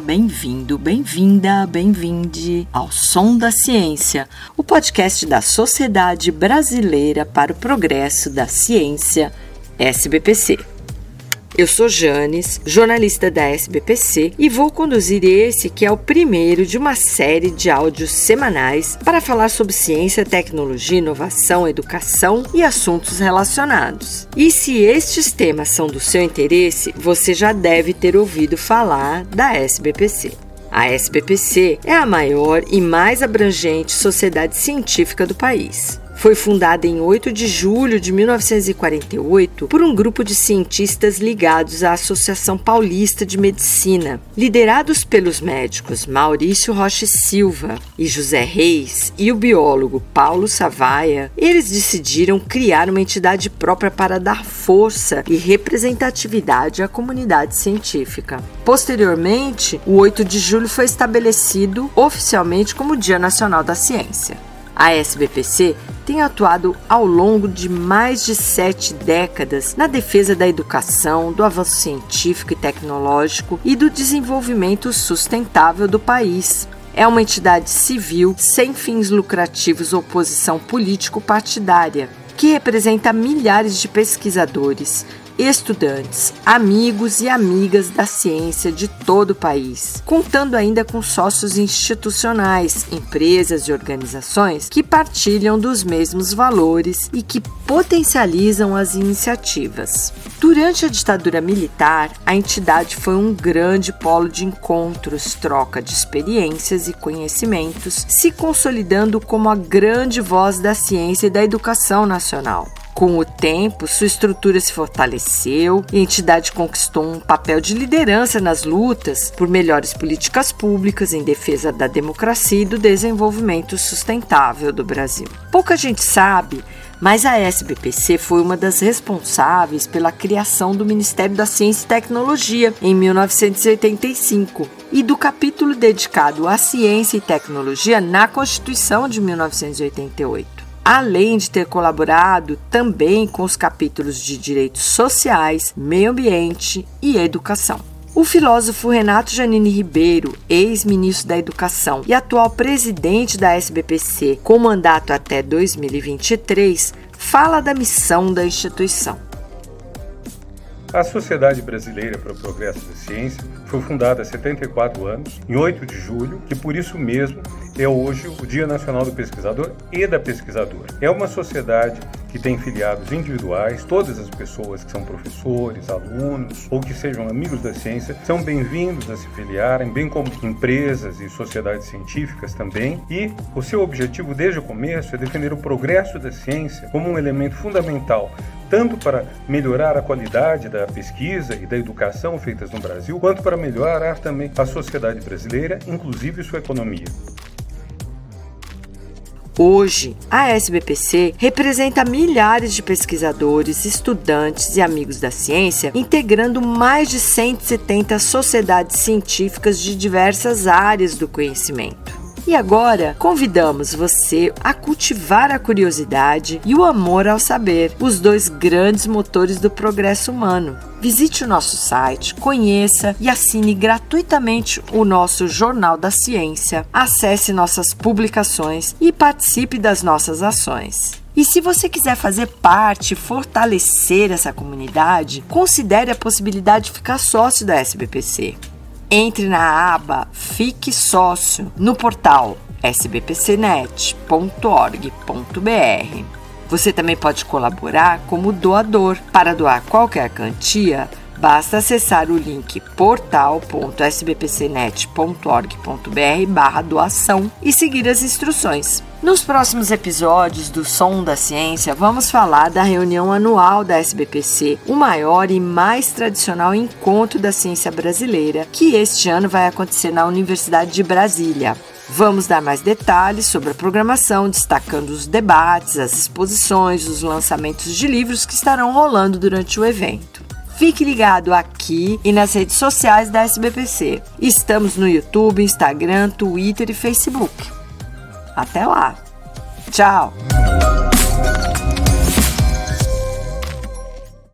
Bem-vindo, bem-vinda, bem-vinde ao Som da Ciência, o podcast da Sociedade Brasileira para o Progresso da Ciência, SBPC. Eu sou Janes, jornalista da SBPC, e vou conduzir esse que é o primeiro de uma série de áudios semanais para falar sobre ciência, tecnologia, inovação, educação e assuntos relacionados. E se estes temas são do seu interesse, você já deve ter ouvido falar da SBPC. A SBPC é a maior e mais abrangente sociedade científica do país. Foi fundada em 8 de julho de 1948 por um grupo de cientistas ligados à Associação Paulista de Medicina, liderados pelos médicos Maurício Rocha Silva e José Reis e o biólogo Paulo Savaia. Eles decidiram criar uma entidade própria para dar força e representatividade à comunidade científica. Posteriormente, o 8 de julho foi estabelecido oficialmente como Dia Nacional da Ciência. A SBPC tem atuado ao longo de mais de sete décadas na defesa da educação, do avanço científico e tecnológico e do desenvolvimento sustentável do país. É uma entidade civil sem fins lucrativos ou posição político-partidária, que representa milhares de pesquisadores, estudantes, amigos e amigas da ciência de todo o país, contando ainda com sócios institucionais, empresas e organizações que partilham dos mesmos valores e que potencializam as iniciativas. Durante a ditadura militar, a entidade foi um grande polo de encontros, troca de experiências e conhecimentos, se consolidando como a grande voz da ciência e da educação nacional. Com o tempo, sua estrutura se fortaleceu e a entidade conquistou um papel de liderança nas lutas por melhores políticas públicas em defesa da democracia e do desenvolvimento sustentável do Brasil. Pouca gente sabe, mas a SBPC foi uma das responsáveis pela criação do Ministério da Ciência e Tecnologia em 1985 e do capítulo dedicado à ciência e tecnologia na Constituição de 1988 além de ter colaborado também com os capítulos de direitos sociais, meio ambiente e educação. O filósofo Renato Janine Ribeiro, ex-ministro da Educação e atual presidente da SBPC, com mandato até 2023, fala da missão da instituição. A Sociedade Brasileira para o Progresso da Ciência foi fundada há 74 anos, em 8 de julho, e por isso mesmo é hoje o Dia Nacional do Pesquisador e da Pesquisadora. É uma sociedade que tem filiados individuais, todas as pessoas que são professores, alunos ou que sejam amigos da ciência são bem-vindos a se filiarem, bem como empresas e sociedades científicas também. E o seu objetivo desde o começo é defender o progresso da ciência como um elemento fundamental tanto para melhorar a qualidade da pesquisa e da educação feitas no Brasil, quanto para melhorar também a sociedade brasileira, inclusive sua economia. Hoje, a SBPC representa milhares de pesquisadores, estudantes e amigos da ciência, integrando mais de 170 sociedades científicas de diversas áreas do conhecimento. E agora, convidamos você a cultivar a curiosidade e o amor ao saber, os dois grandes motores do progresso humano. Visite o nosso site, conheça e assine gratuitamente o nosso Jornal da Ciência. Acesse nossas publicações e participe das nossas ações. E se você quiser fazer parte fortalecer essa comunidade, considere a possibilidade de ficar sócio da SBPC. Entre na aba Fique Sócio no portal sbpcnet.org.br. Você também pode colaborar como doador. Para doar qualquer quantia, basta acessar o link portal.sbpcnet.org.br barra doação e seguir as instruções. Nos próximos episódios do Som da Ciência, vamos falar da reunião anual da SBPC, o maior e mais tradicional encontro da ciência brasileira, que este ano vai acontecer na Universidade de Brasília. Vamos dar mais detalhes sobre a programação, destacando os debates, as exposições, os lançamentos de livros que estarão rolando durante o evento. Fique ligado aqui e nas redes sociais da SBPC. Estamos no YouTube, Instagram, Twitter e Facebook. Até lá. Tchau.